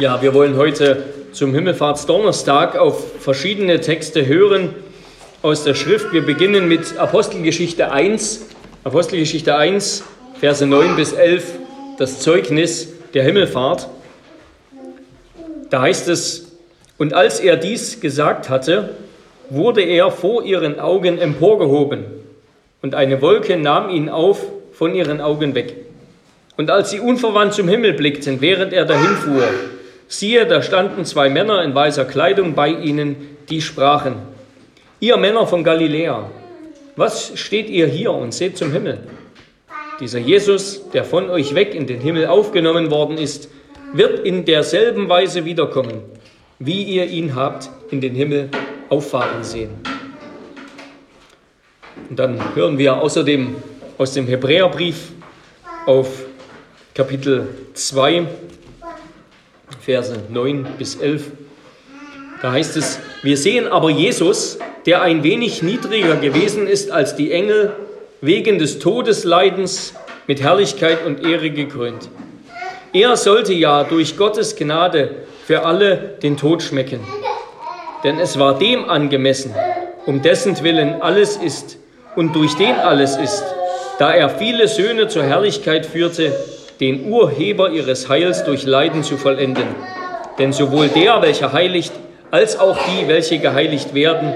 Ja, wir wollen heute zum Himmelfahrtsdonnerstag auf verschiedene Texte hören aus der Schrift. Wir beginnen mit Apostelgeschichte 1, Apostelgeschichte 1, Verse 9 bis 11, das Zeugnis der Himmelfahrt. Da heißt es, und als er dies gesagt hatte, wurde er vor ihren Augen emporgehoben, und eine Wolke nahm ihn auf von ihren Augen weg. Und als sie unverwandt zum Himmel blickten, während er dahinfuhr, siehe, da standen zwei Männer in weißer Kleidung bei ihnen, die sprachen, ihr Männer von Galiläa, was steht ihr hier und seht zum Himmel? Dieser Jesus, der von euch weg in den Himmel aufgenommen worden ist, wird in derselben Weise wiederkommen, wie ihr ihn habt in den Himmel auffahren sehen. Und dann hören wir außerdem aus dem Hebräerbrief auf Kapitel 2, Verse 9 bis 11. Da heißt es, wir sehen aber Jesus, der ein wenig niedriger gewesen ist als die Engel, wegen des Todesleidens mit Herrlichkeit und Ehre gekrönt. Er sollte ja durch Gottes Gnade für alle den Tod schmecken. Denn es war dem angemessen, um dessen Willen alles ist und durch den alles ist, da er viele Söhne zur Herrlichkeit führte, den Urheber ihres Heils durch Leiden zu vollenden. Denn sowohl der, welcher heiligt, als auch die, welche geheiligt werden,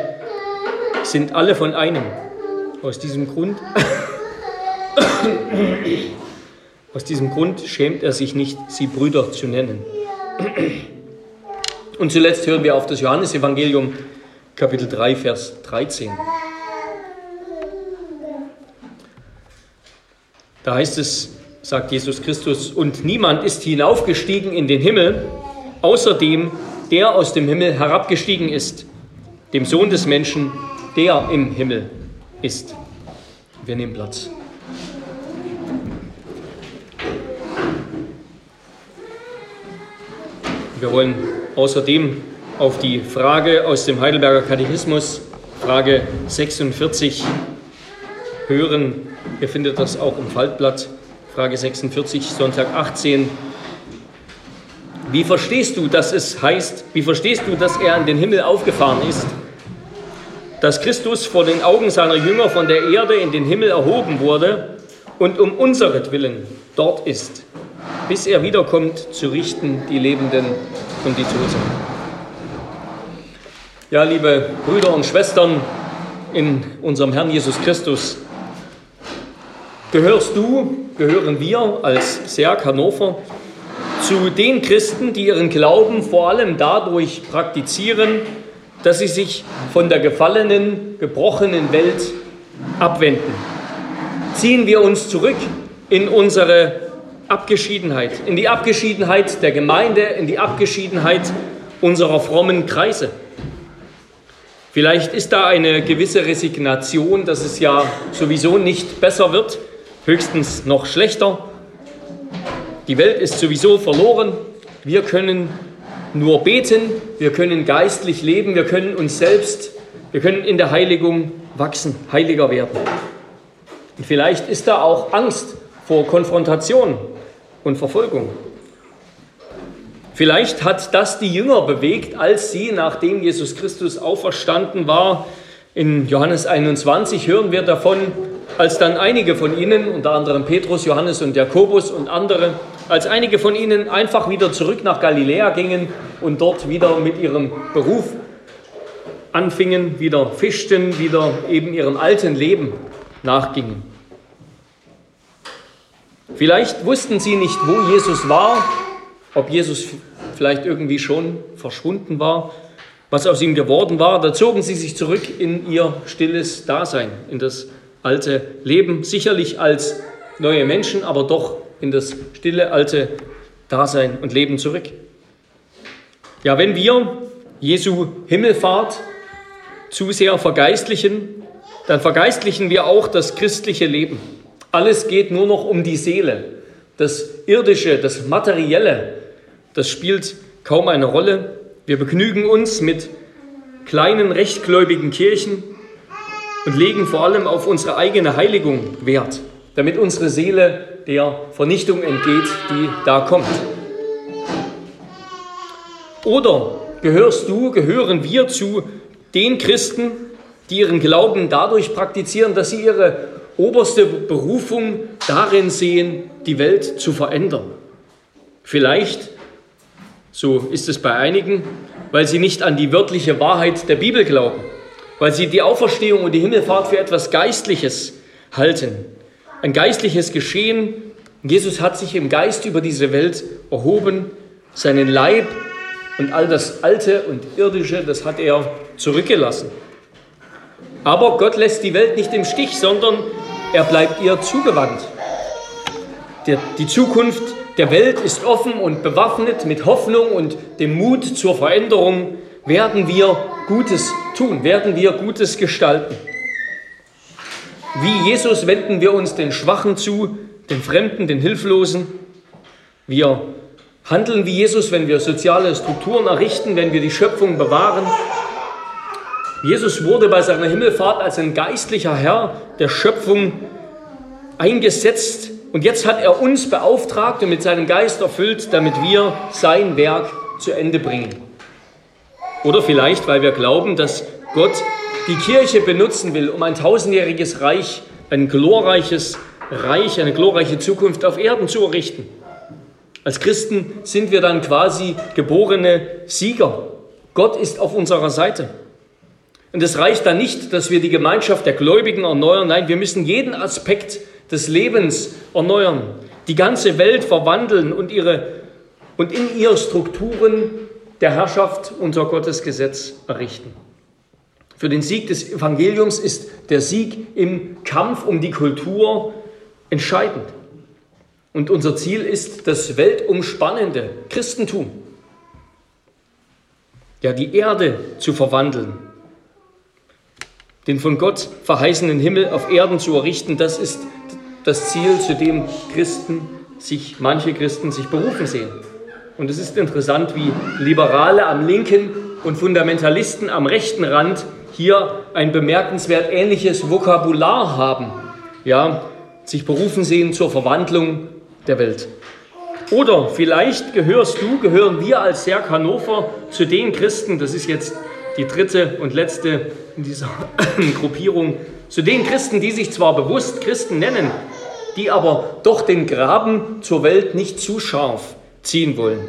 sind alle von einem. Aus diesem Grund, aus diesem Grund schämt er sich nicht, sie Brüder zu nennen. Und zuletzt hören wir auf das Johannesevangelium, Kapitel 3, Vers 13. Da heißt es, sagt Jesus Christus, und niemand ist hinaufgestiegen in den Himmel, außer dem, der aus dem Himmel herabgestiegen ist, dem Sohn des Menschen, der im Himmel ist. Wir nehmen Platz. Wir wollen außerdem auf die Frage aus dem Heidelberger Katechismus, Frage 46, hören. Ihr findet das auch im Faltblatt. Frage 46, Sonntag 18. Wie verstehst du, dass es heißt, wie verstehst du, dass er an den Himmel aufgefahren ist? Dass Christus vor den Augen seiner Jünger von der Erde in den Himmel erhoben wurde und um unseretwillen dort ist, bis er wiederkommt, zu richten die Lebenden und die Toten. Ja, liebe Brüder und Schwestern in unserem Herrn Jesus Christus, gehörst du, gehören wir als Serg Hannover zu den Christen, die ihren Glauben vor allem dadurch praktizieren, dass sie sich von der gefallenen, gebrochenen Welt abwenden. Ziehen wir uns zurück in unsere Abgeschiedenheit, in die Abgeschiedenheit der Gemeinde, in die Abgeschiedenheit unserer frommen Kreise. Vielleicht ist da eine gewisse Resignation, dass es ja sowieso nicht besser wird, höchstens noch schlechter. Die Welt ist sowieso verloren. Wir können nur beten, wir können geistlich leben, wir können uns selbst, wir können in der Heiligung wachsen, heiliger werden. Und vielleicht ist da auch Angst vor Konfrontation und Verfolgung. Vielleicht hat das die Jünger bewegt, als sie, nachdem Jesus Christus auferstanden war, in Johannes 21 hören wir davon, als dann einige von ihnen, unter anderem Petrus, Johannes und Jakobus und andere, als einige von ihnen einfach wieder zurück nach Galiläa gingen und dort wieder mit ihrem Beruf anfingen, wieder fischten, wieder eben ihrem alten Leben nachgingen. Vielleicht wussten sie nicht, wo Jesus war, ob Jesus vielleicht irgendwie schon verschwunden war, was aus ihm geworden war. Da zogen sie sich zurück in ihr stilles Dasein, in das alte Leben, sicherlich als neue Menschen, aber doch in das stille alte Dasein und Leben zurück. Ja, wenn wir Jesu Himmelfahrt zu sehr vergeistlichen, dann vergeistlichen wir auch das christliche Leben. Alles geht nur noch um die Seele. Das Irdische, das Materielle, das spielt kaum eine Rolle. Wir begnügen uns mit kleinen rechtgläubigen Kirchen, und legen vor allem auf unsere eigene Heiligung Wert, damit unsere Seele der Vernichtung entgeht, die da kommt. Oder gehörst du, gehören wir zu den Christen, die ihren Glauben dadurch praktizieren, dass sie ihre oberste Berufung darin sehen, die Welt zu verändern. Vielleicht, so ist es bei einigen, weil sie nicht an die wörtliche Wahrheit der Bibel glauben, weil sie die Auferstehung und die Himmelfahrt für etwas Geistliches halten. Ein geistliches Geschehen. Jesus hat sich im Geist über diese Welt erhoben, seinen Leib und all das Alte und Irdische, das hat er zurückgelassen. Aber Gott lässt die Welt nicht im Stich, sondern er bleibt ihr zugewandt. Die Zukunft der Welt ist offen und bewaffnet mit Hoffnung und dem Mut zur Veränderung. Werden wir Gutes tun, werden wir Gutes gestalten. Wie Jesus wenden wir uns den Schwachen zu, den Fremden, den Hilflosen. Wir handeln wie Jesus, wenn wir soziale Strukturen errichten, wenn wir die Schöpfung bewahren. Jesus wurde bei seiner Himmelfahrt als ein geistlicher Herr der Schöpfung eingesetzt und jetzt hat er uns beauftragt und mit seinem Geist erfüllt, damit wir sein Werk zu Ende bringen. Oder vielleicht, weil wir glauben, dass Gott die Kirche benutzen will, um ein tausendjähriges Reich, ein glorreiches Reich, eine glorreiche Zukunft auf Erden zu errichten. Als Christen sind wir dann quasi geborene Sieger. Gott ist auf unserer Seite. Und es reicht dann nicht, dass wir die Gemeinschaft der Gläubigen erneuern. Nein, wir müssen jeden Aspekt des Lebens erneuern, die ganze Welt verwandeln und, ihre, und in ihr Strukturen der Herrschaft unter Gottes Gesetz errichten. Für den Sieg des Evangeliums ist der Sieg im Kampf um die Kultur entscheidend. Und unser Ziel ist das weltumspannende Christentum. Ja, die Erde zu verwandeln, den von Gott verheißenen Himmel auf Erden zu errichten, das ist das Ziel, zu dem Christen sich, manche Christen sich berufen sehen. Und es ist interessant, wie Liberale am linken und Fundamentalisten am rechten Rand hier ein bemerkenswert ähnliches Vokabular haben. Ja, sich berufen sehen zur Verwandlung der Welt. Oder vielleicht gehörst du, gehören wir als Serg Hannover zu den Christen, das ist jetzt die dritte und letzte in dieser Gruppierung, zu den Christen, die sich zwar bewusst Christen nennen, die aber doch den Graben zur Welt nicht zu scharf ziehen wollen.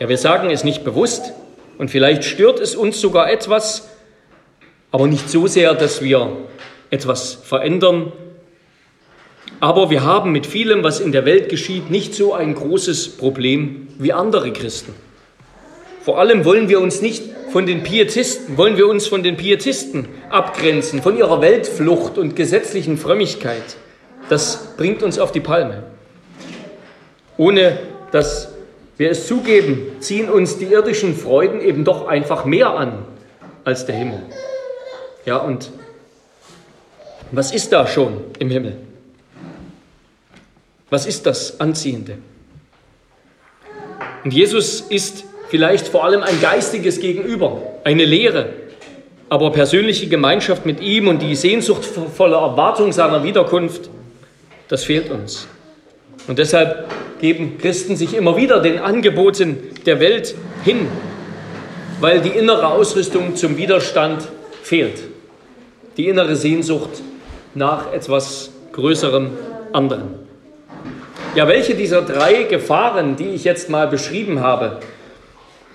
Ja, wir sagen es nicht bewusst und vielleicht stört es uns sogar etwas, aber nicht so sehr, dass wir etwas verändern. Aber wir haben mit vielem, was in der Welt geschieht, nicht so ein großes Problem wie andere Christen. Vor allem wollen wir uns nicht von den Pietisten, wollen wir uns von den Pietisten abgrenzen, von ihrer Weltflucht und gesetzlichen Frömmigkeit. Das bringt uns auf die Palme. Ohne dass wir es zugeben, ziehen uns die irdischen Freuden eben doch einfach mehr an als der Himmel. Ja, und was ist da schon im Himmel? Was ist das Anziehende? Und Jesus ist vielleicht vor allem ein geistiges Gegenüber, eine Lehre, aber persönliche Gemeinschaft mit ihm und die sehnsuchtvolle Erwartung seiner Wiederkunft, das fehlt uns. Und deshalb geben Christen sich immer wieder den Angeboten der Welt hin, weil die innere Ausrüstung zum Widerstand fehlt. Die innere Sehnsucht nach etwas Größerem anderen. Ja, welche dieser drei Gefahren, die ich jetzt mal beschrieben habe,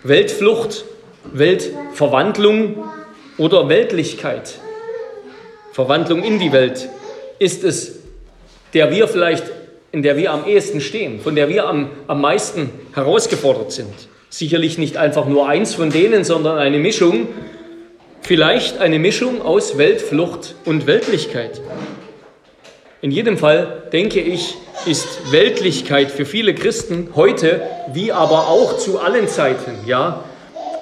Weltflucht, Weltverwandlung oder Weltlichkeit, Verwandlung in die Welt, ist es, der wir vielleicht, in der wir am ehesten stehen, von der wir am, am meisten herausgefordert sind. Sicherlich nicht einfach nur eins von denen, sondern eine Mischung, vielleicht eine Mischung aus Weltflucht und Weltlichkeit. In jedem Fall, denke ich, ist Weltlichkeit für viele Christen heute, wie aber auch zu allen Zeiten, ja,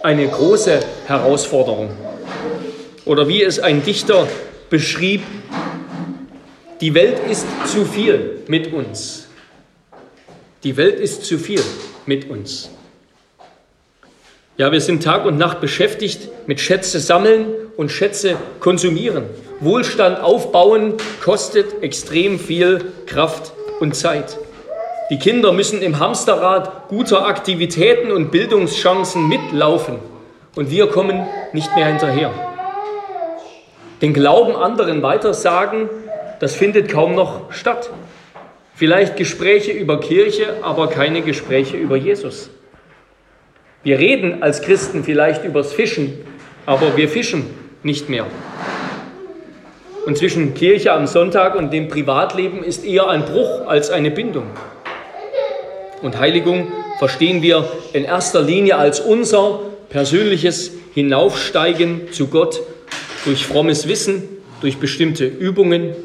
eine große Herausforderung. Oder wie es ein Dichter beschrieb, die Welt ist zu viel mit uns. Die Welt ist zu viel mit uns. Ja, wir sind Tag und Nacht beschäftigt mit Schätze sammeln und Schätze konsumieren. Wohlstand aufbauen kostet extrem viel Kraft und Zeit. Die Kinder müssen im Hamsterrad guter Aktivitäten und Bildungschancen mitlaufen und wir kommen nicht mehr hinterher. Den Glauben anderen weitersagen, das findet kaum noch statt. Vielleicht Gespräche über Kirche, aber keine Gespräche über Jesus. Wir reden als Christen vielleicht übers Fischen, aber wir fischen nicht mehr. Und zwischen Kirche am Sonntag und dem Privatleben ist eher ein Bruch als eine Bindung. Und Heiligung verstehen wir in erster Linie als unser persönliches Hinaufsteigen zu Gott durch frommes Wissen, durch bestimmte Übungen.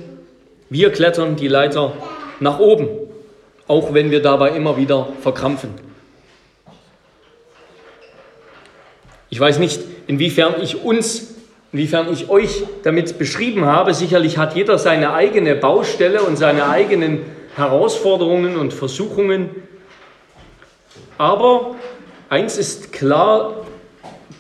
Wir klettern die Leiter nach oben, auch wenn wir dabei immer wieder verkrampfen. Ich weiß nicht, inwiefern ich uns, inwiefern ich euch damit beschrieben habe. Sicherlich hat jeder seine eigene Baustelle und seine eigenen Herausforderungen und Versuchungen. Aber eins ist klar,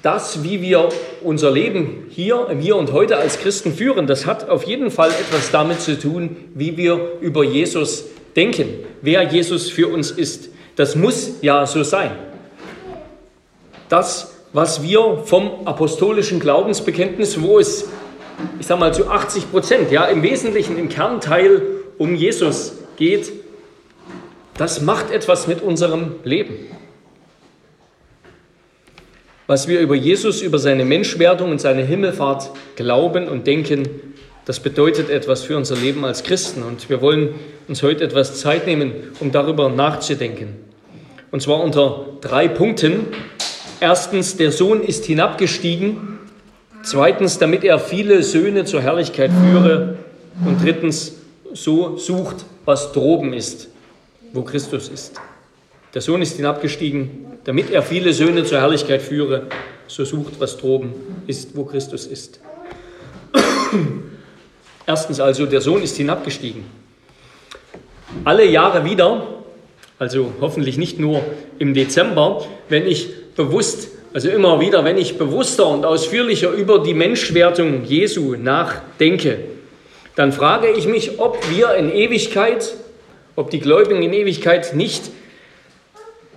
das, wie wir unser Leben hier im und Heute als Christen führen, das hat auf jeden Fall etwas damit zu tun, wie wir über Jesus denken, wer Jesus für uns ist. Das muss ja so sein. Das, was wir vom apostolischen Glaubensbekenntnis, wo es, ich sage mal, zu 80 Prozent, ja, im Wesentlichen im Kernteil um Jesus geht, das macht etwas mit unserem Leben was wir über Jesus, über seine Menschwerdung und seine Himmelfahrt glauben und denken, das bedeutet etwas für unser Leben als Christen. Und wir wollen uns heute etwas Zeit nehmen, um darüber nachzudenken. Und zwar unter drei Punkten. Erstens, der Sohn ist hinabgestiegen. Zweitens, damit er viele Söhne zur Herrlichkeit führe. Und drittens, so sucht, was droben ist, wo Christus ist. Der Sohn ist hinabgestiegen, damit er viele Söhne zur Herrlichkeit führe. So sucht, was droben ist, wo Christus ist. Erstens also, der Sohn ist hinabgestiegen. Alle Jahre wieder, also hoffentlich nicht nur im Dezember, wenn ich bewusst, also immer wieder, wenn ich bewusster und ausführlicher über die Menschwertung Jesu nachdenke, dann frage ich mich, ob wir in Ewigkeit, ob die Gläubigen in Ewigkeit nicht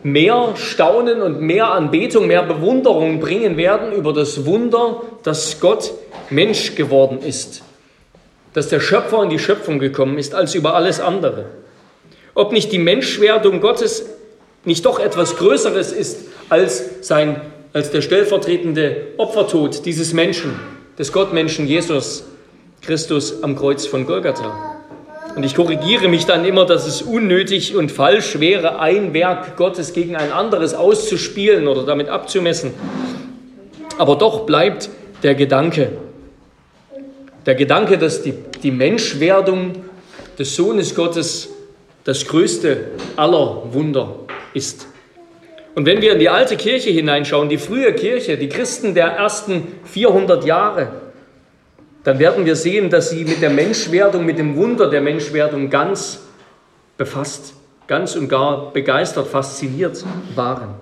mehr Staunen und mehr Anbetung, mehr Bewunderung bringen werden über das Wunder, dass Gott Mensch geworden ist, dass der Schöpfer in die Schöpfung gekommen ist, als über alles andere. Ob nicht die Menschwerdung Gottes nicht doch etwas Größeres ist als, sein, als der stellvertretende Opfertod dieses Menschen, des Gottmenschen Jesus Christus am Kreuz von Golgatha. Und ich korrigiere mich dann immer, dass es unnötig und falsch wäre, ein Werk Gottes gegen ein anderes auszuspielen oder damit abzumessen. Aber doch bleibt der Gedanke, der Gedanke, dass die, die Menschwerdung des Sohnes Gottes das größte aller Wunder ist. Und wenn wir in die alte Kirche hineinschauen, die frühe Kirche, die Christen der ersten 400 Jahre, dann werden wir sehen, dass sie mit der Menschwerdung, mit dem Wunder der Menschwerdung ganz befasst, ganz und gar begeistert, fasziniert waren.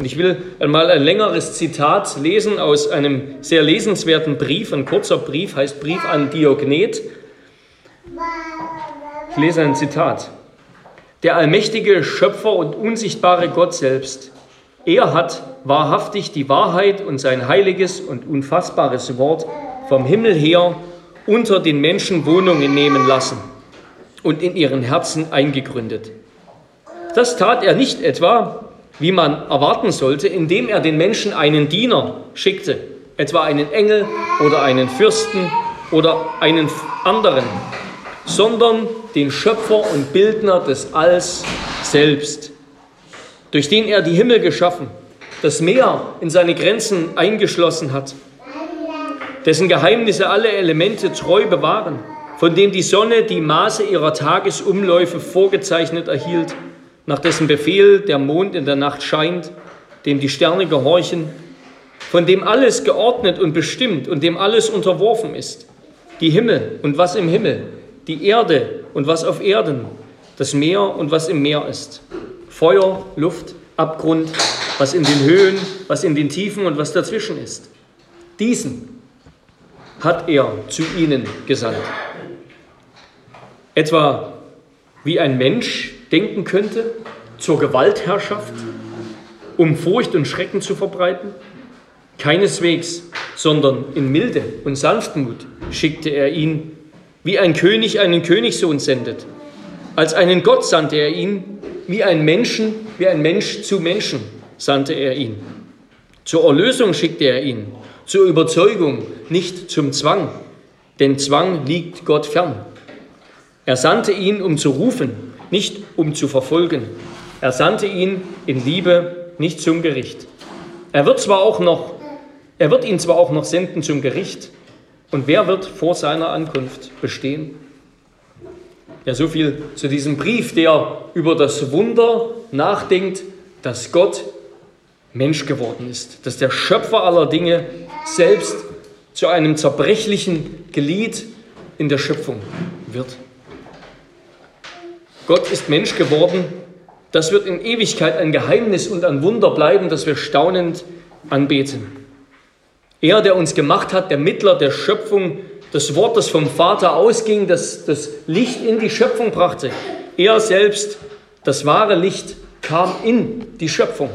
Und ich will einmal ein längeres Zitat lesen aus einem sehr lesenswerten Brief, ein kurzer Brief, heißt Brief an Diognet. Ich lese ein Zitat. Der allmächtige Schöpfer und unsichtbare Gott selbst, er hat wahrhaftig die Wahrheit und sein heiliges und unfassbares Wort vom Himmel her unter den Menschen Wohnungen nehmen lassen und in ihren Herzen eingegründet. Das tat er nicht etwa, wie man erwarten sollte, indem er den Menschen einen Diener schickte, etwa einen Engel oder einen Fürsten oder einen anderen, sondern den Schöpfer und Bildner des Alls selbst, durch den er die Himmel geschaffen, das Meer in seine Grenzen eingeschlossen hat dessen Geheimnisse alle Elemente treu bewahren, von dem die Sonne die Maße ihrer Tagesumläufe vorgezeichnet erhielt, nach dessen Befehl der Mond in der Nacht scheint, dem die Sterne gehorchen, von dem alles geordnet und bestimmt und dem alles unterworfen ist, die Himmel und was im Himmel, die Erde und was auf Erden, das Meer und was im Meer ist, Feuer, Luft, Abgrund, was in den Höhen, was in den Tiefen und was dazwischen ist. Diesen hat er zu ihnen gesandt. Etwa wie ein Mensch denken könnte, zur Gewaltherrschaft, um Furcht und Schrecken zu verbreiten? Keineswegs, sondern in Milde und Sanftmut schickte er ihn, wie ein König einen Königssohn sendet. Als einen Gott sandte er ihn, wie ein Menschen, wie ein Mensch zu Menschen sandte er ihn. Zur Erlösung schickte er ihn, zur Überzeugung, nicht zum Zwang, denn Zwang liegt Gott fern. Er sandte ihn, um zu rufen, nicht um zu verfolgen. Er sandte ihn in Liebe, nicht zum Gericht. Er wird zwar auch noch, er wird ihn zwar auch noch senden zum Gericht. Und wer wird vor seiner Ankunft bestehen? Ja, so viel zu diesem Brief, der über das Wunder nachdenkt, dass Gott Mensch geworden ist, dass der Schöpfer aller Dinge selbst zu einem zerbrechlichen Glied in der Schöpfung wird. Gott ist Mensch geworden, das wird in Ewigkeit ein Geheimnis und ein Wunder bleiben, das wir staunend anbeten. Er, der uns gemacht hat, der Mittler der Schöpfung, das Wort, das vom Vater ausging, das das Licht in die Schöpfung brachte. Er selbst, das wahre Licht, kam in die Schöpfung.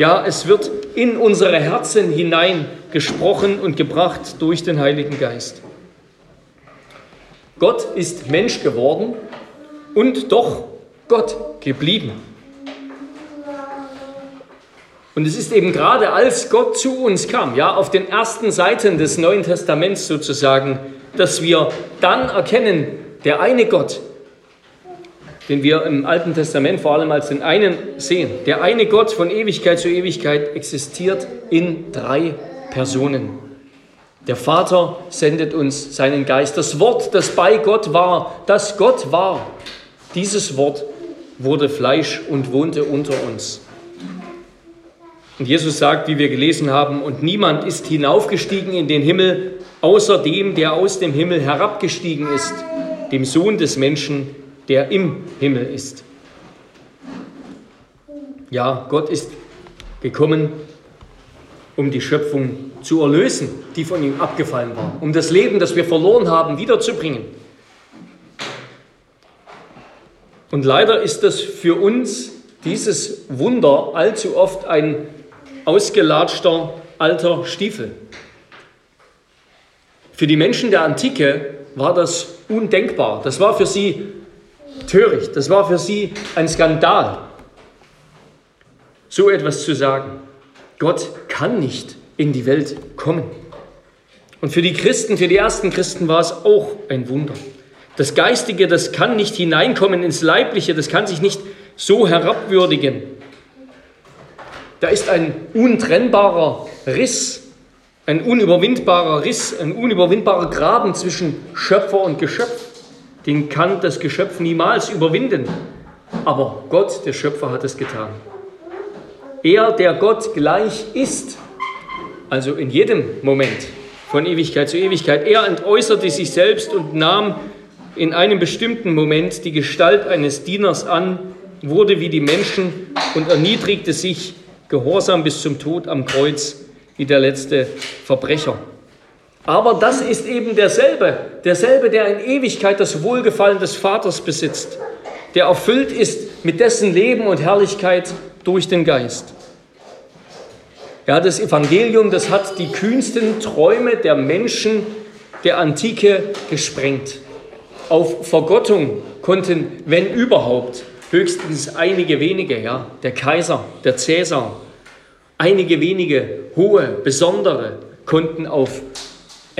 Ja, es wird in unsere Herzen hinein gesprochen und gebracht durch den Heiligen Geist. Gott ist Mensch geworden und doch Gott geblieben. Und es ist eben gerade als Gott zu uns kam, ja, auf den ersten Seiten des Neuen Testaments sozusagen, dass wir dann erkennen, der eine Gott, den wir im Alten Testament vor allem als den einen sehen. Der eine Gott von Ewigkeit zu Ewigkeit existiert in drei Personen. Der Vater sendet uns seinen Geist. Das Wort, das bei Gott war, das Gott war, dieses Wort wurde Fleisch und wohnte unter uns. Und Jesus sagt, wie wir gelesen haben, und niemand ist hinaufgestiegen in den Himmel, außer dem, der aus dem Himmel herabgestiegen ist, dem Sohn des Menschen, der im Himmel ist. Ja, Gott ist gekommen, um die Schöpfung zu erlösen, die von ihm abgefallen war, um das Leben, das wir verloren haben, wiederzubringen. Und leider ist das für uns dieses Wunder allzu oft ein ausgelatschter alter Stiefel. Für die Menschen der Antike war das undenkbar. Das war für sie töricht. Das war für sie ein Skandal, so etwas zu sagen. Gott kann nicht in die Welt kommen. Und für die Christen, für die ersten Christen war es auch ein Wunder. Das Geistige, das kann nicht hineinkommen ins Leibliche, das kann sich nicht so herabwürdigen. Da ist ein untrennbarer Riss, ein unüberwindbarer Riss, ein unüberwindbarer Graben zwischen Schöpfer und Geschöpf den kann das Geschöpf niemals überwinden. Aber Gott, der Schöpfer, hat es getan. Er, der Gott gleich ist, also in jedem Moment von Ewigkeit zu Ewigkeit, er entäußerte sich selbst und nahm in einem bestimmten Moment die Gestalt eines Dieners an, wurde wie die Menschen und erniedrigte sich gehorsam bis zum Tod am Kreuz wie der letzte Verbrecher. Aber das ist eben derselbe, derselbe, der in Ewigkeit das Wohlgefallen des Vaters besitzt, der erfüllt ist mit dessen Leben und Herrlichkeit durch den Geist. Ja, das Evangelium, das hat die kühnsten Träume der Menschen der Antike gesprengt. Auf Vergottung konnten, wenn überhaupt, höchstens einige wenige, ja, der Kaiser, der Cäsar, einige wenige hohe, besondere konnten auf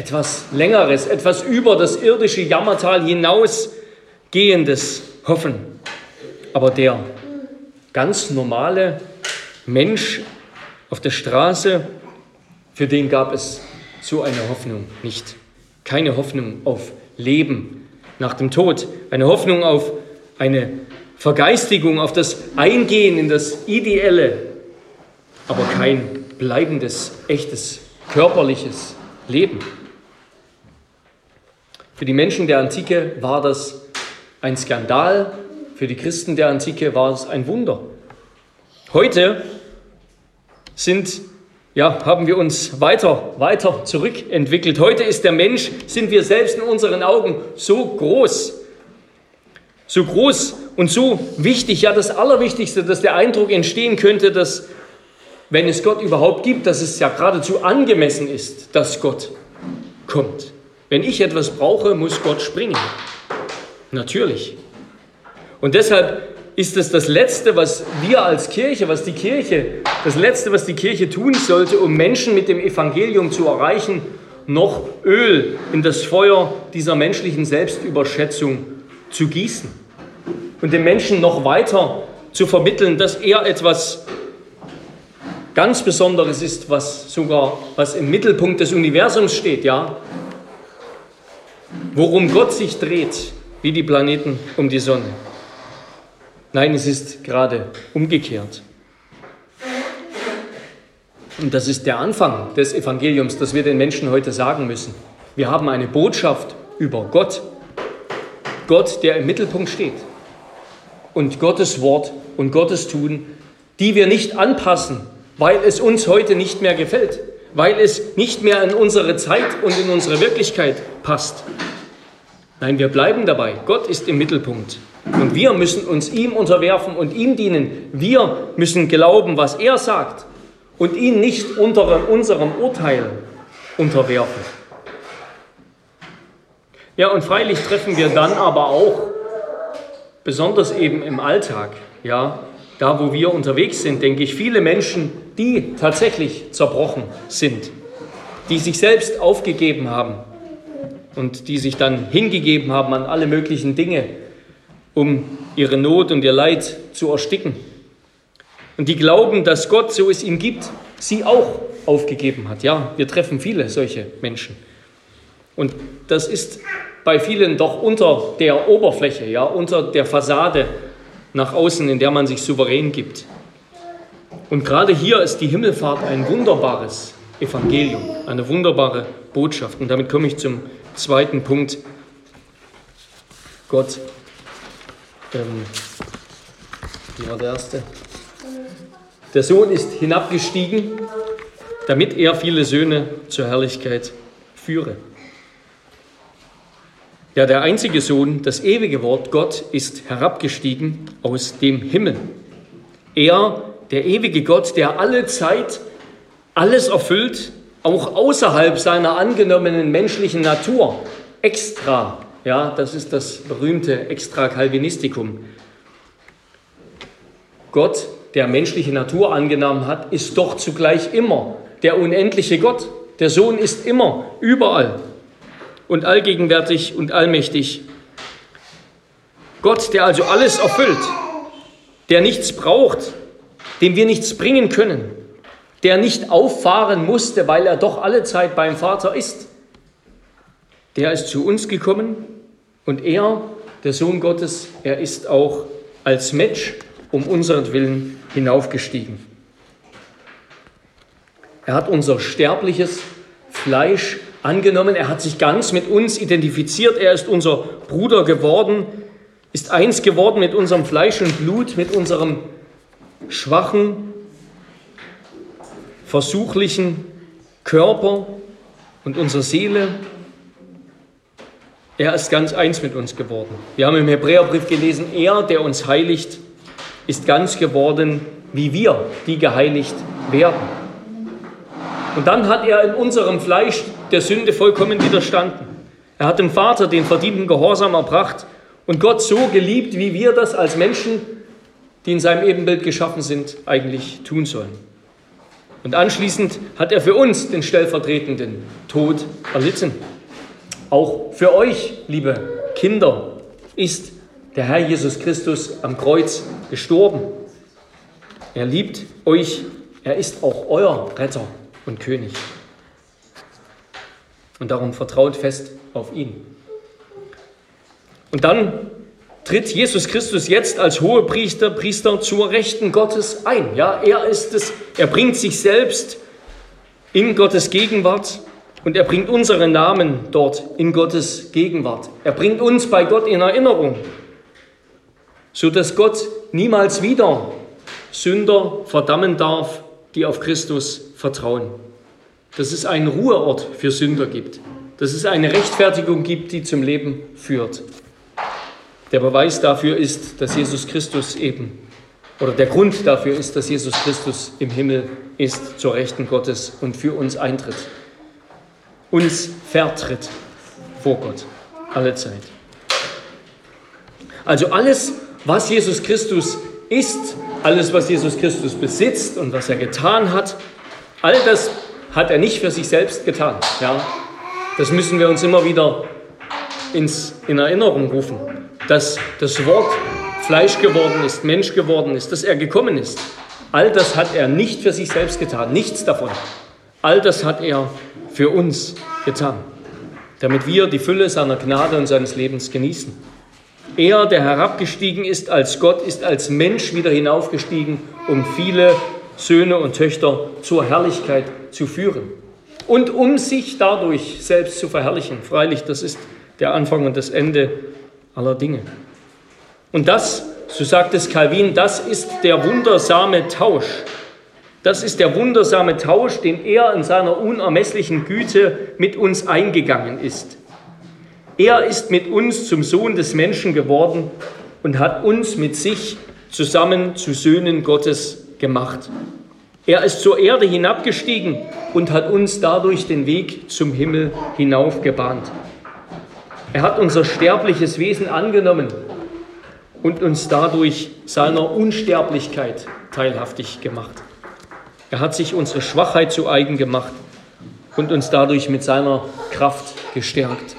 etwas Längeres, etwas über das irdische Jammertal hinausgehendes hoffen. Aber der ganz normale Mensch auf der Straße, für den gab es so eine Hoffnung nicht. Keine Hoffnung auf Leben nach dem Tod, eine Hoffnung auf eine Vergeistigung, auf das Eingehen in das Ideelle, aber kein bleibendes, echtes, körperliches Leben. Für die Menschen der Antike war das ein Skandal, für die Christen der Antike war es ein Wunder. Heute sind, ja, haben wir uns weiter, weiter zurückentwickelt. Heute ist der Mensch, sind wir selbst in unseren Augen so groß, so groß und so wichtig, ja das Allerwichtigste, dass der Eindruck entstehen könnte, dass wenn es Gott überhaupt gibt, dass es ja geradezu angemessen ist, dass Gott kommt. Wenn ich etwas brauche, muss Gott springen. Natürlich. Und deshalb ist es das Letzte, was wir als Kirche, was die Kirche, das Letzte, was die Kirche tun sollte, um Menschen mit dem Evangelium zu erreichen, noch Öl in das Feuer dieser menschlichen Selbstüberschätzung zu gießen und den Menschen noch weiter zu vermitteln, dass er etwas ganz Besonderes ist, was sogar was im Mittelpunkt des Universums steht, ja, worum Gott sich dreht, wie die Planeten um die Sonne. Nein, es ist gerade umgekehrt. Und das ist der Anfang des Evangeliums, das wir den Menschen heute sagen müssen. Wir haben eine Botschaft über Gott. Gott, der im Mittelpunkt steht. Und Gottes Wort und Gottes Tun, die wir nicht anpassen, weil es uns heute nicht mehr gefällt, weil es nicht mehr in unsere Zeit und in unsere Wirklichkeit passt. Nein, wir bleiben dabei. Gott ist im Mittelpunkt. Und wir müssen uns ihm unterwerfen und ihm dienen. Wir müssen glauben, was er sagt und ihn nicht unter unserem Urteil unterwerfen. Ja, und freilich treffen wir dann aber auch, besonders eben im Alltag, ja, da wo wir unterwegs sind, denke ich, viele Menschen, die tatsächlich zerbrochen sind, die sich selbst aufgegeben haben und die sich dann hingegeben haben an alle möglichen Dinge, um ihre Not und ihr Leid zu ersticken. Und die glauben, dass Gott, so es ihn gibt, sie auch aufgegeben hat. Ja, wir treffen viele solche Menschen. Und das ist bei vielen doch unter der Oberfläche, ja, unter der Fassade nach außen, in der man sich souverän gibt. Und gerade hier ist die Himmelfahrt ein wunderbares Evangelium, eine wunderbare Botschaft. Und damit komme ich zum zweiten Punkt. Gott, ähm, wie war der erste? Der Sohn ist hinabgestiegen, damit er viele Söhne zur Herrlichkeit führe. Ja, der einzige Sohn, das ewige Wort Gott, ist herabgestiegen aus dem Himmel. Er, der ewige Gott, der alle Zeit alles erfüllt, auch außerhalb seiner angenommenen menschlichen Natur, extra, ja, das ist das berühmte Extra Calvinistikum. Gott, der menschliche Natur angenommen hat, ist doch zugleich immer der unendliche Gott. Der Sohn ist immer überall und allgegenwärtig und allmächtig. Gott, der also alles erfüllt, der nichts braucht, dem wir nichts bringen können, der nicht auffahren musste, weil er doch alle Zeit beim Vater ist. Der ist zu uns gekommen und er, der Sohn Gottes, er ist auch als Mensch um unseren Willen hinaufgestiegen. Er hat unser sterbliches Fleisch angenommen, er hat sich ganz mit uns identifiziert, er ist unser Bruder geworden, ist eins geworden mit unserem Fleisch und Blut, mit unserem schwachen, versuchlichen Körper und unserer Seele. Er ist ganz eins mit uns geworden. Wir haben im Hebräerbrief gelesen, er, der uns heiligt, ist ganz geworden, wie wir, die geheiligt werden. Und dann hat er in unserem Fleisch der Sünde vollkommen widerstanden. Er hat dem Vater den verdienten Gehorsam erbracht und Gott so geliebt, wie wir das als Menschen, die in seinem Ebenbild geschaffen sind, eigentlich tun sollen. Und anschließend hat er für uns den stellvertretenden Tod erlitten. Auch für euch, liebe Kinder, ist der Herr Jesus Christus am Kreuz gestorben. Er liebt euch, er ist auch euer Retter und König. Und darum vertraut fest auf ihn. Und dann tritt Jesus Christus jetzt als Hohepriester Priester zur Rechten Gottes ein. Ja, er ist es, er bringt sich selbst in Gottes Gegenwart und er bringt unseren Namen dort in Gottes Gegenwart. Er bringt uns bei Gott in Erinnerung, so dass Gott niemals wieder Sünder verdammen darf, die auf Christus vertrauen. Dass es einen Ruheort für Sünder gibt. Dass es eine Rechtfertigung gibt, die zum Leben führt. Der Beweis dafür ist, dass Jesus Christus eben, oder der Grund dafür ist, dass Jesus Christus im Himmel ist, zur Rechten Gottes und für uns eintritt. Uns vertritt vor Gott alle Zeit. Also alles, was Jesus Christus ist, alles, was Jesus Christus besitzt und was er getan hat, all das hat er nicht für sich selbst getan. Ja? Das müssen wir uns immer wieder ins, in Erinnerung rufen, dass das Wort Fleisch geworden ist, Mensch geworden ist, dass er gekommen ist. All das hat er nicht für sich selbst getan, nichts davon. All das hat er für uns getan, damit wir die Fülle seiner Gnade und seines Lebens genießen. Er, der herabgestiegen ist als Gott, ist als Mensch wieder hinaufgestiegen, um viele Söhne und Töchter zur Herrlichkeit zu führen und um sich dadurch selbst zu verherrlichen. Freilich, das ist der Anfang und das Ende aller Dinge. Und das, so sagt es Calvin, das ist der wundersame Tausch. Das ist der wundersame Tausch, den er in seiner unermesslichen Güte mit uns eingegangen ist. Er ist mit uns zum Sohn des Menschen geworden und hat uns mit sich zusammen zu Söhnen Gottes gemacht. Er ist zur Erde hinabgestiegen und hat uns dadurch den Weg zum Himmel hinauf gebahnt. Er hat unser sterbliches Wesen angenommen und uns dadurch seiner Unsterblichkeit teilhaftig gemacht. Er hat sich unsere Schwachheit zu eigen gemacht und uns dadurch mit seiner Kraft gestärkt.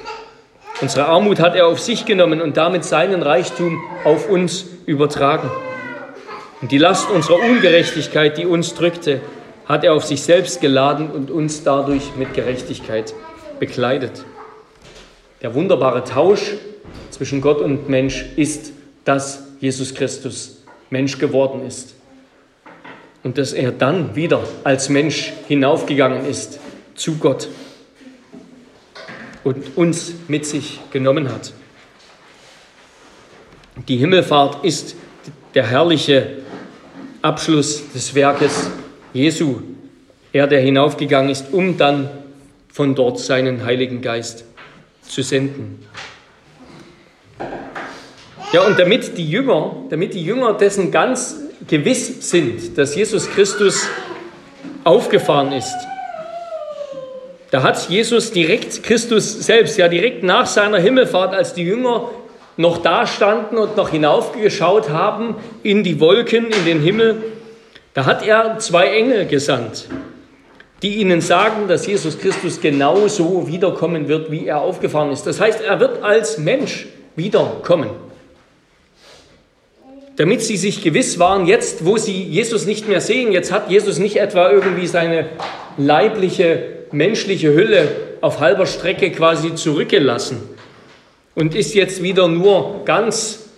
Unsere Armut hat er auf sich genommen und damit seinen Reichtum auf uns übertragen. Und die Last unserer Ungerechtigkeit, die uns drückte, hat er auf sich selbst geladen und uns dadurch mit Gerechtigkeit bekleidet. Der wunderbare Tausch zwischen Gott und Mensch ist, dass Jesus Christus Mensch geworden ist und dass er dann wieder als Mensch hinaufgegangen ist zu Gott und uns mit sich genommen hat. Die Himmelfahrt ist der herrliche Abschluss des Werkes Jesu, er, der hinaufgegangen ist, um dann von dort seinen Heiligen Geist zu senden. Ja, und damit die Jünger, damit die Jünger dessen ganz gewiss sind, dass Jesus Christus aufgefahren ist, da hat Jesus direkt, Christus selbst, ja direkt nach seiner Himmelfahrt, als die Jünger noch da standen und noch hinaufgeschaut haben in die Wolken, in den Himmel, da hat er zwei Engel gesandt, die ihnen sagen, dass Jesus Christus genauso wiederkommen wird, wie er aufgefahren ist. Das heißt, er wird als Mensch wiederkommen. Damit sie sich gewiss waren, jetzt, wo sie Jesus nicht mehr sehen, jetzt hat Jesus nicht etwa irgendwie seine leibliche menschliche Hülle auf halber Strecke quasi zurückgelassen und ist jetzt wieder nur ganz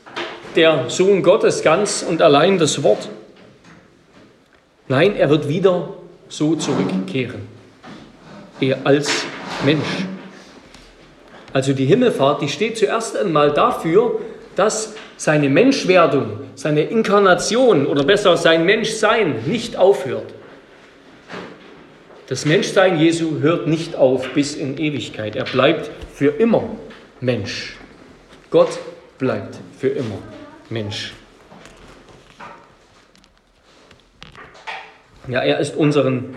der Sohn Gottes, ganz und allein das Wort. Nein, er wird wieder so zurückkehren, er als Mensch. Also die Himmelfahrt, die steht zuerst einmal dafür, dass seine Menschwerdung, seine Inkarnation oder besser sein Menschsein nicht aufhört. Das Menschsein Jesu hört nicht auf bis in Ewigkeit. Er bleibt für immer Mensch. Gott bleibt für immer Mensch. Ja, er ist unseren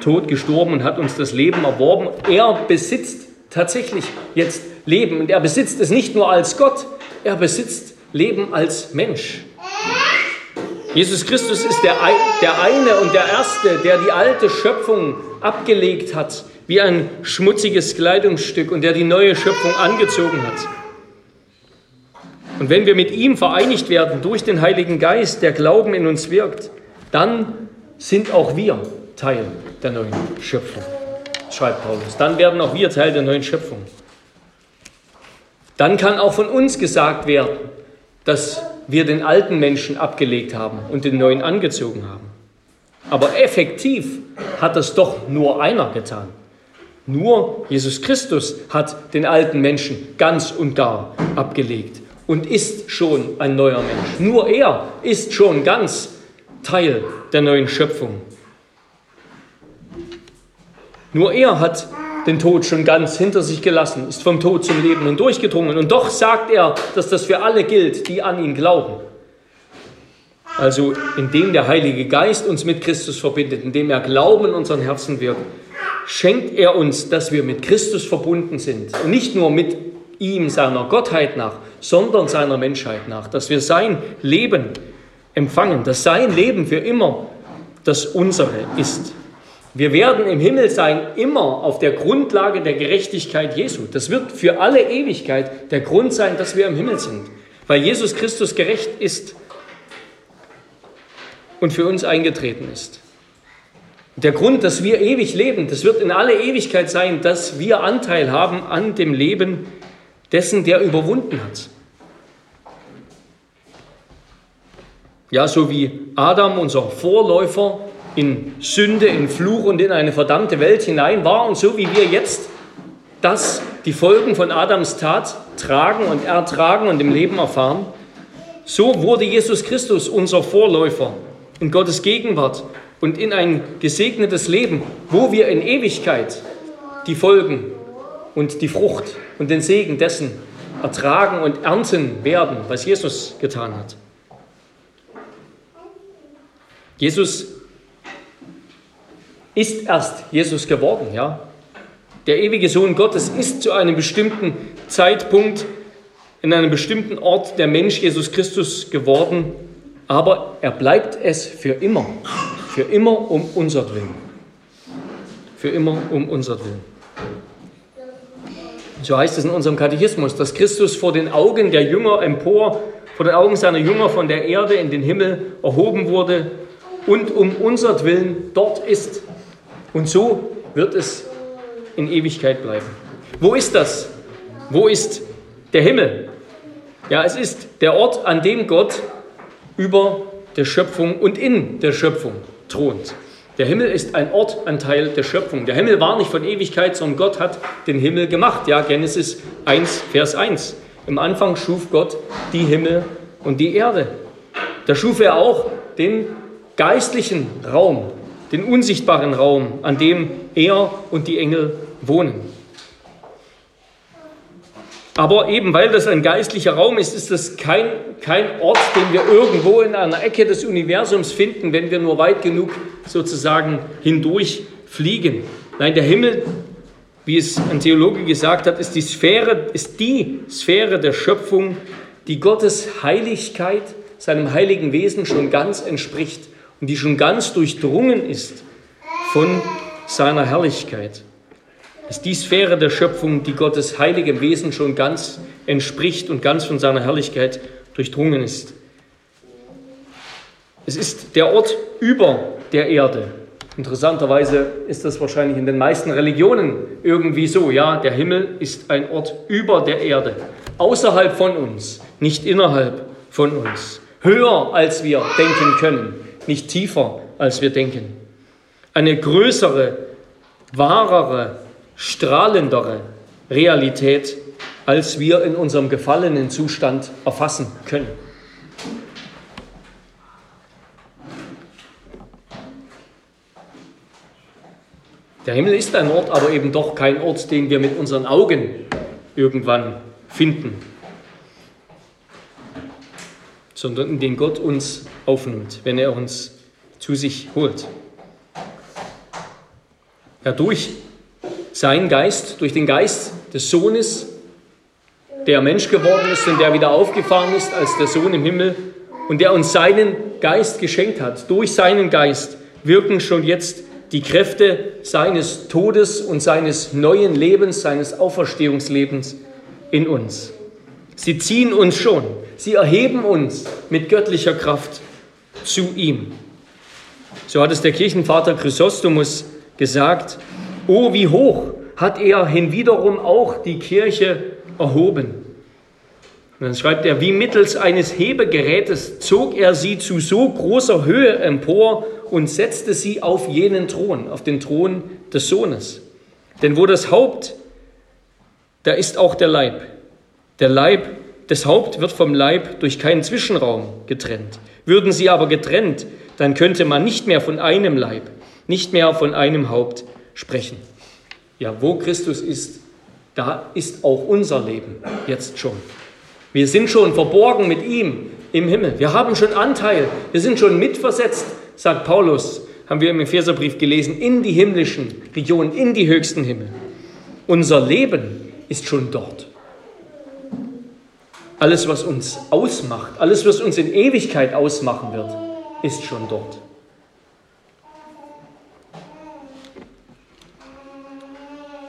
Tod gestorben und hat uns das Leben erworben. Er besitzt tatsächlich jetzt Leben. Und er besitzt es nicht nur als Gott, er besitzt Leben als Mensch. Jesus Christus ist der, der eine und der Erste, der die alte Schöpfung abgelegt hat, wie ein schmutziges Kleidungsstück und der die neue Schöpfung angezogen hat. Und wenn wir mit ihm vereinigt werden durch den Heiligen Geist, der Glauben in uns wirkt, dann sind auch wir Teil der neuen Schöpfung, schreibt Paulus. Dann werden auch wir Teil der neuen Schöpfung. Dann kann auch von uns gesagt werden, dass wir den alten Menschen abgelegt haben und den neuen angezogen haben. Aber effektiv hat das doch nur einer getan. Nur Jesus Christus hat den alten Menschen ganz und gar abgelegt und ist schon ein neuer Mensch. Nur er ist schon ganz Teil der neuen Schöpfung. Nur er hat den Tod schon ganz hinter sich gelassen, ist vom Tod zum Leben hindurchgedrungen. Und doch sagt er, dass das für alle gilt, die an ihn glauben. Also indem der Heilige Geist uns mit Christus verbindet, indem er Glauben in unseren Herzen wirkt, schenkt er uns, dass wir mit Christus verbunden sind. Und nicht nur mit ihm, seiner Gottheit nach, sondern seiner Menschheit nach. Dass wir sein Leben empfangen, dass sein Leben für immer das unsere ist. Wir werden im Himmel sein, immer auf der Grundlage der Gerechtigkeit Jesu. Das wird für alle Ewigkeit der Grund sein, dass wir im Himmel sind, weil Jesus Christus gerecht ist und für uns eingetreten ist. Der Grund, dass wir ewig leben, das wird in alle Ewigkeit sein, dass wir Anteil haben an dem Leben dessen, der überwunden hat. Ja, so wie Adam, unser Vorläufer, in Sünde, in Fluch und in eine verdammte Welt hinein war und so wie wir jetzt das, die Folgen von Adams Tat tragen und ertragen und im Leben erfahren, so wurde Jesus Christus unser Vorläufer in Gottes Gegenwart und in ein gesegnetes Leben, wo wir in Ewigkeit die Folgen und die Frucht und den Segen dessen ertragen und ernten werden, was Jesus getan hat. Jesus ist erst Jesus geworden, ja. Der ewige Sohn Gottes ist zu einem bestimmten Zeitpunkt in einem bestimmten Ort der Mensch Jesus Christus geworden, aber er bleibt es für immer, für immer um unser Willen. Für immer um unser Willen. So heißt es in unserem Katechismus, dass Christus vor den Augen der Jünger empor, vor den Augen seiner Jünger von der Erde in den Himmel erhoben wurde und um unser Willen dort ist. Und so wird es in Ewigkeit bleiben. Wo ist das? Wo ist der Himmel? Ja, es ist der Ort, an dem Gott über der Schöpfung und in der Schöpfung thront. Der Himmel ist ein Ort, ein Teil der Schöpfung. Der Himmel war nicht von Ewigkeit, sondern Gott hat den Himmel gemacht. Ja, Genesis 1, Vers 1. Im Anfang schuf Gott die Himmel und die Erde. Da schuf er auch den geistlichen Raum, den unsichtbaren Raum, an dem er und die Engel wohnen. Aber eben weil das ein geistlicher Raum ist, ist das kein, kein Ort, den wir irgendwo in einer Ecke des Universums finden, wenn wir nur weit genug sozusagen hindurch fliegen. Nein, der Himmel, wie es ein Theologe gesagt hat, ist die Sphäre, ist die Sphäre der Schöpfung, die Gottes Heiligkeit, seinem heiligen Wesen schon ganz entspricht und die schon ganz durchdrungen ist von seiner Herrlichkeit ist die Sphäre der Schöpfung, die Gottes heiligem Wesen schon ganz entspricht und ganz von seiner Herrlichkeit durchdrungen ist. Es ist der Ort über der Erde. Interessanterweise ist das wahrscheinlich in den meisten Religionen irgendwie so. Ja, der Himmel ist ein Ort über der Erde, außerhalb von uns, nicht innerhalb von uns. Höher als wir denken können, nicht tiefer als wir denken. Eine größere, wahrere, strahlendere Realität, als wir in unserem gefallenen Zustand erfassen können. Der Himmel ist ein Ort, aber eben doch kein Ort, den wir mit unseren Augen irgendwann finden, sondern in den Gott uns aufnimmt, wenn er uns zu sich holt. Ja, durch sein Geist, durch den Geist des Sohnes, der Mensch geworden ist und der wieder aufgefahren ist als der Sohn im Himmel und der uns seinen Geist geschenkt hat. Durch seinen Geist wirken schon jetzt die Kräfte seines Todes und seines neuen Lebens, seines Auferstehungslebens in uns. Sie ziehen uns schon, sie erheben uns mit göttlicher Kraft zu ihm. So hat es der Kirchenvater Chrysostomus gesagt, Oh, wie hoch hat er hinwiederum auch die Kirche erhoben. Und dann schreibt er, wie mittels eines Hebegerätes zog er sie zu so großer Höhe empor und setzte sie auf jenen Thron, auf den Thron des Sohnes. Denn wo das Haupt, da ist auch der Leib. Der Leib, das Haupt wird vom Leib durch keinen Zwischenraum getrennt. Würden sie aber getrennt, dann könnte man nicht mehr von einem Leib, nicht mehr von einem Haupt sprechen. Ja, wo Christus ist, da ist auch unser Leben jetzt schon. Wir sind schon verborgen mit ihm im Himmel. Wir haben schon Anteil. Wir sind schon mitversetzt, sagt Paulus, haben wir im Epheserbrief gelesen, in die himmlischen Regionen, in die höchsten Himmel. Unser Leben ist schon dort. Alles, was uns ausmacht, alles, was uns in Ewigkeit ausmachen wird, ist schon dort.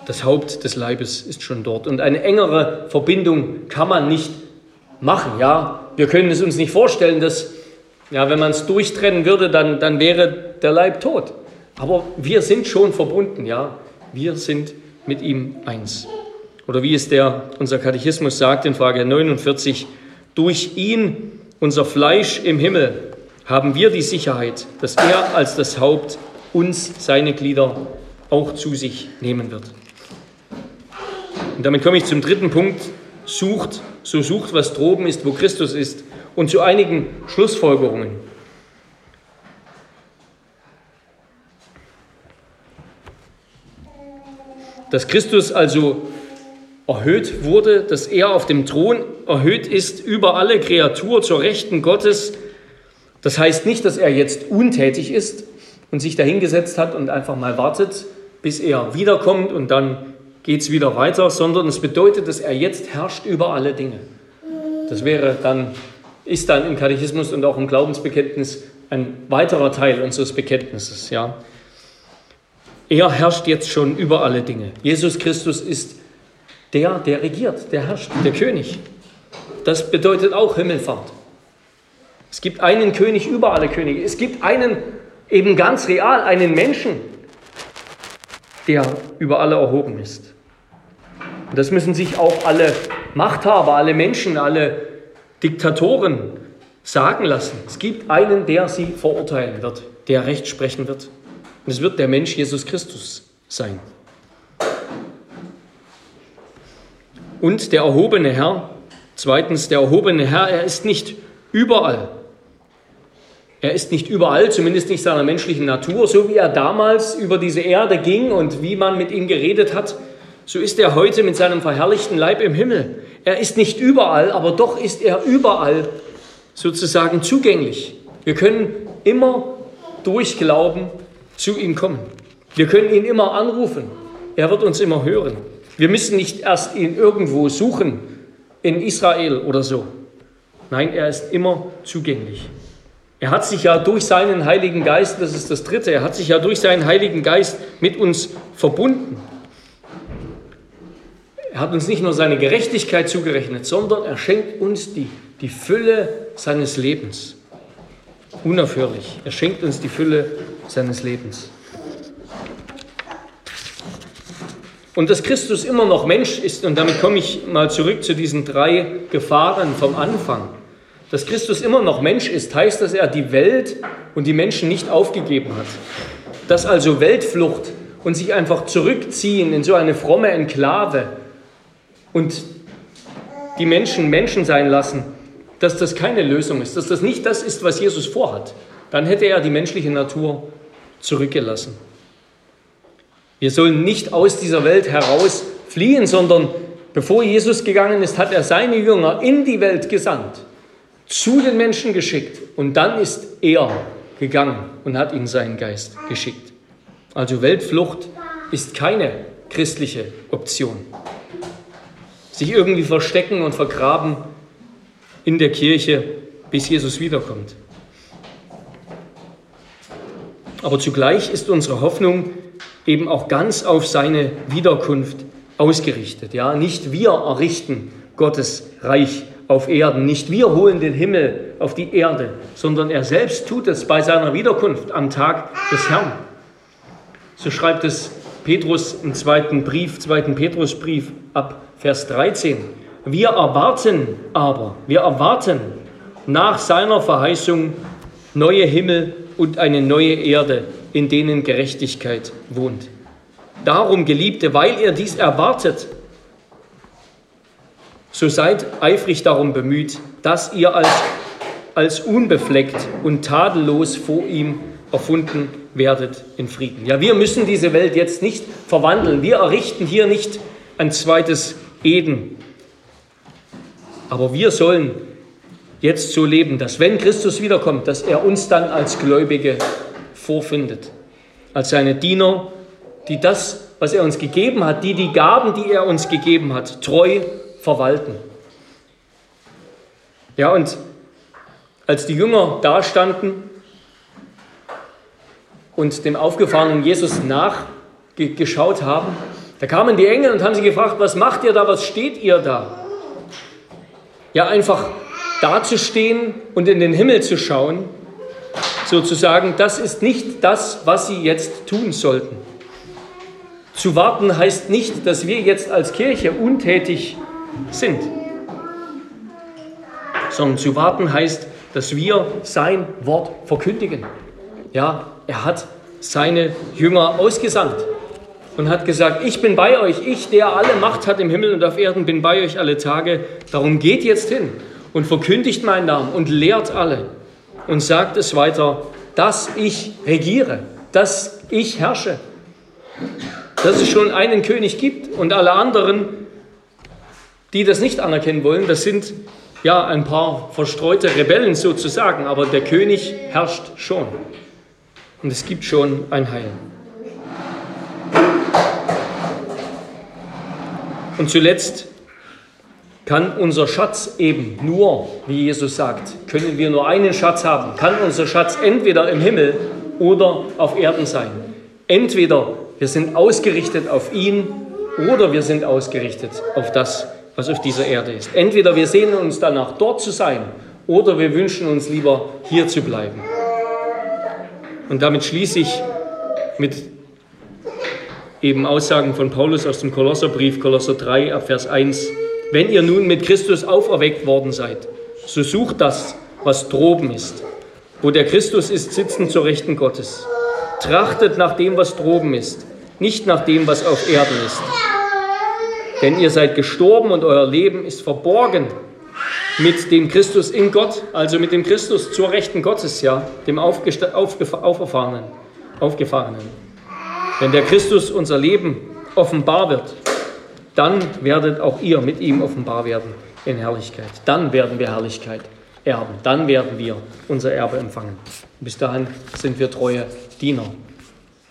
Das Haupt des Leibes ist schon dort. Und eine engere Verbindung kann man nicht machen. Ja, wir können es uns nicht vorstellen, dass, ja, wenn man es durchtrennen würde, dann, dann wäre der Leib tot. Aber wir sind schon verbunden. Ja, wir sind mit ihm eins. Oder wie es der, unser Katechismus sagt in Frage 49, durch ihn, unser Fleisch im Himmel, haben wir die Sicherheit, dass er als das Haupt uns, seine Glieder, auch zu sich nehmen wird. Und damit komme ich zum dritten Punkt. Sucht, so sucht, was droben ist, wo Christus ist. Und zu einigen Schlussfolgerungen. Dass Christus also erhöht wurde, dass er auf dem Thron erhöht ist über alle Kreatur zur Rechten Gottes. Das heißt nicht, dass er jetzt untätig ist und sich dahingesetzt hat und einfach mal wartet, bis er wiederkommt und dann geht es wieder weiter, sondern es bedeutet, dass er jetzt herrscht über alle Dinge. Das wäre dann, ist dann im Katechismus und auch im Glaubensbekenntnis ein weiterer Teil unseres Bekenntnisses. Ja. Er herrscht jetzt schon über alle Dinge. Jesus Christus ist der, der regiert, der herrscht, der König. Das bedeutet auch Himmelfahrt. Es gibt einen König über alle Könige. Es gibt einen, eben ganz real, einen Menschen, der über alle erhoben ist. Und das müssen sich auch alle Machthaber, alle Menschen, alle Diktatoren sagen lassen. Es gibt einen, der sie verurteilen wird, der Recht sprechen wird. Und es wird der Mensch Jesus Christus sein. Und der erhobene Herr, zweitens, der erhobene Herr, er ist nicht überall. Er ist nicht überall, zumindest nicht seiner menschlichen Natur, so wie er damals über diese Erde ging und wie man mit ihm geredet hat, so ist er heute mit seinem verherrlichten Leib im Himmel. Er ist nicht überall, aber doch ist er überall sozusagen zugänglich. Wir können immer durch Glauben zu ihm kommen. Wir können ihn immer anrufen. Er wird uns immer hören. Wir müssen nicht erst ihn irgendwo suchen, in Israel oder so. Nein, er ist immer zugänglich. Er hat sich ja durch seinen Heiligen Geist, das ist das Dritte, er hat sich ja durch seinen Heiligen Geist mit uns verbunden. Er hat uns nicht nur seine Gerechtigkeit zugerechnet, sondern er schenkt uns die, die Fülle seines Lebens. Unaufhörlich. Er schenkt uns die Fülle seines Lebens. Und dass Christus immer noch Mensch ist, und damit komme ich mal zurück zu diesen drei Gefahren vom Anfang. Dass Christus immer noch Mensch ist, heißt, dass er die Welt und die Menschen nicht aufgegeben hat. Dass also Weltflucht und sich einfach zurückziehen in so eine fromme Enklave und die Menschen Menschen sein lassen, dass das keine Lösung ist, dass das nicht das ist, was Jesus vorhat. Dann hätte er die menschliche Natur zurückgelassen. Wir sollen nicht aus dieser Welt heraus fliehen, sondern bevor Jesus gegangen ist, hat er seine Jünger in die Welt gesandt, zu den Menschen geschickt und dann ist er gegangen und hat ihnen seinen Geist geschickt. Also Weltflucht ist keine christliche Option. Sich irgendwie verstecken und vergraben in der Kirche, bis Jesus wiederkommt. Aber zugleich ist unsere Hoffnung eben auch ganz auf seine Wiederkunft ausgerichtet. Ja, nicht wir errichten Gottes Reich auf Erden, nicht wir holen den Himmel auf die Erde, sondern er selbst tut es bei seiner Wiederkunft am Tag des Herrn. So schreibt es Petrus im zweiten Brief, zweiten Petrusbrief ab Vers 13. Wir erwarten aber, wir erwarten nach seiner Verheißung neue Himmel und eine neue Erde, in denen Gerechtigkeit wohnt. Darum, Geliebte, weil ihr dies erwartet, so seid eifrig darum bemüht, dass ihr als, als unbefleckt und tadellos vor ihm erfunden werdet in Frieden. Ja, wir müssen diese Welt jetzt nicht verwandeln. Wir errichten hier nicht ein zweites Eden. Aber wir sollen jetzt so leben, dass wenn Christus wiederkommt, dass er uns dann als Gläubige vorfindet, als seine Diener, die das, was er uns gegeben hat, die die Gaben, die er uns gegeben hat, treu verwalten. Ja, und als die Jünger dastanden und dem aufgefahrenen Jesus nachgeschaut haben, da kamen die Engel und haben sie gefragt, was macht ihr da, was steht ihr da? Ja, einfach dazustehen und in den Himmel zu schauen, sozusagen, das ist nicht das, was sie jetzt tun sollten. Zu warten heißt nicht, dass wir jetzt als Kirche untätig sind, sondern zu warten heißt, dass wir sein Wort verkündigen. Ja, er hat seine Jünger ausgesandt und hat gesagt, ich bin bei euch, ich, der alle Macht hat im Himmel und auf Erden, bin bei euch alle Tage. Darum geht jetzt hin und verkündigt meinen Namen und lehrt alle und sagt es weiter, dass ich regiere, dass ich herrsche, dass es schon einen König gibt und alle anderen, die das nicht anerkennen wollen, das sind ja ein paar verstreute Rebellen sozusagen, aber der König herrscht schon und es gibt schon ein Heil. Und zuletzt kann unser Schatz eben nur, wie Jesus sagt, können wir nur einen Schatz haben, kann unser Schatz entweder im Himmel oder auf Erden sein. Entweder wir sind ausgerichtet auf ihn oder wir sind ausgerichtet auf das, was auf dieser Erde ist. Entweder wir sehnen uns danach, dort zu sein, oder wir wünschen uns lieber, hier zu bleiben. Und damit schließe ich mit eben Aussagen von Paulus aus dem Kolosserbrief, Kolosser 3, Abvers 1. Wenn ihr nun mit Christus auferweckt worden seid, so sucht das, was droben ist, wo der Christus ist, sitzen zur Rechten Gottes. Trachtet nach dem, was droben ist, nicht nach dem, was auf Erden ist. Denn ihr seid gestorben und euer Leben ist verborgen mit dem Christus in Gott, also mit dem Christus zur Rechten Gottes, ja, dem Auferfahrenen, Aufgefahrenen. Wenn der Christus unser Leben offenbar wird, dann werdet auch ihr mit ihm offenbar werden in Herrlichkeit. Dann werden wir Herrlichkeit erben. Dann werden wir unser Erbe empfangen. Bis dahin sind wir treue Diener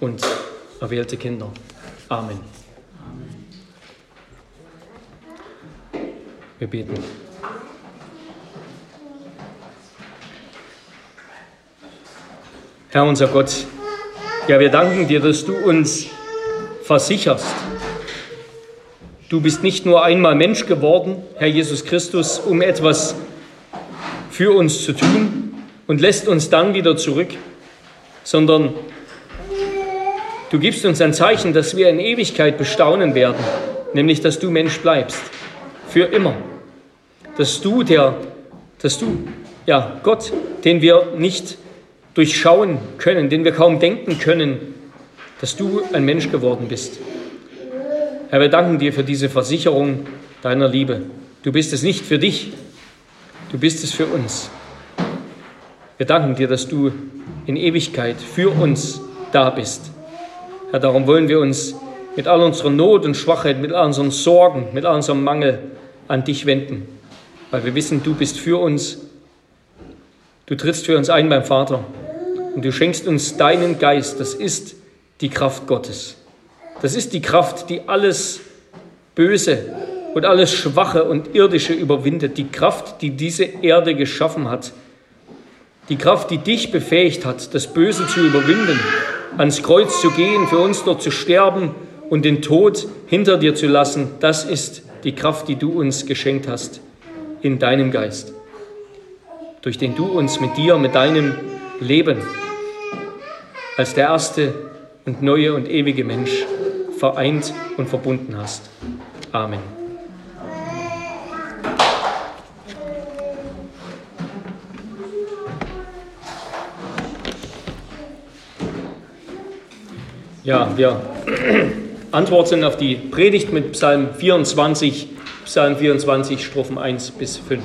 und erwählte Kinder. Amen. Wir beten. Herr unser Gott, ja, wir danken dir, dass du uns versicherst. Du bist nicht nur einmal Mensch geworden, Herr Jesus Christus, um etwas für uns zu tun und lässt uns dann wieder zurück, sondern du gibst uns ein Zeichen, dass wir in Ewigkeit bestaunen werden, nämlich dass du Mensch bleibst, für immer. Dass du der, dass du, ja, Gott, den wir nicht durchschauen können, den wir kaum denken können, dass du ein Mensch geworden bist. Herr, wir danken dir für diese Versicherung deiner Liebe. Du bist es nicht für dich, du bist es für uns. Wir danken dir, dass du in Ewigkeit für uns da bist. Herr, darum wollen wir uns mit all unserer Not und Schwachheit, mit all unseren Sorgen, mit all unserem Mangel an dich wenden, weil wir wissen, du bist für uns. Du trittst für uns ein beim Vater und du schenkst uns deinen Geist. Das ist die Kraft Gottes. Das ist die Kraft, die alles Böse und alles Schwache und Irdische überwindet. Die Kraft, die diese Erde geschaffen hat. Die Kraft, die dich befähigt hat, das Böse zu überwinden, ans Kreuz zu gehen, für uns dort zu sterben und den Tod hinter dir zu lassen. Das ist die Kraft, die du uns geschenkt hast in deinem Geist, durch den du uns mit dir, mit deinem Leben als der erste und neue und ewige Mensch vereint und verbunden hast. Amen. Ja, wir antworten auf die Predigt mit Psalm 24, Psalm 24, Strophen 1 bis 5.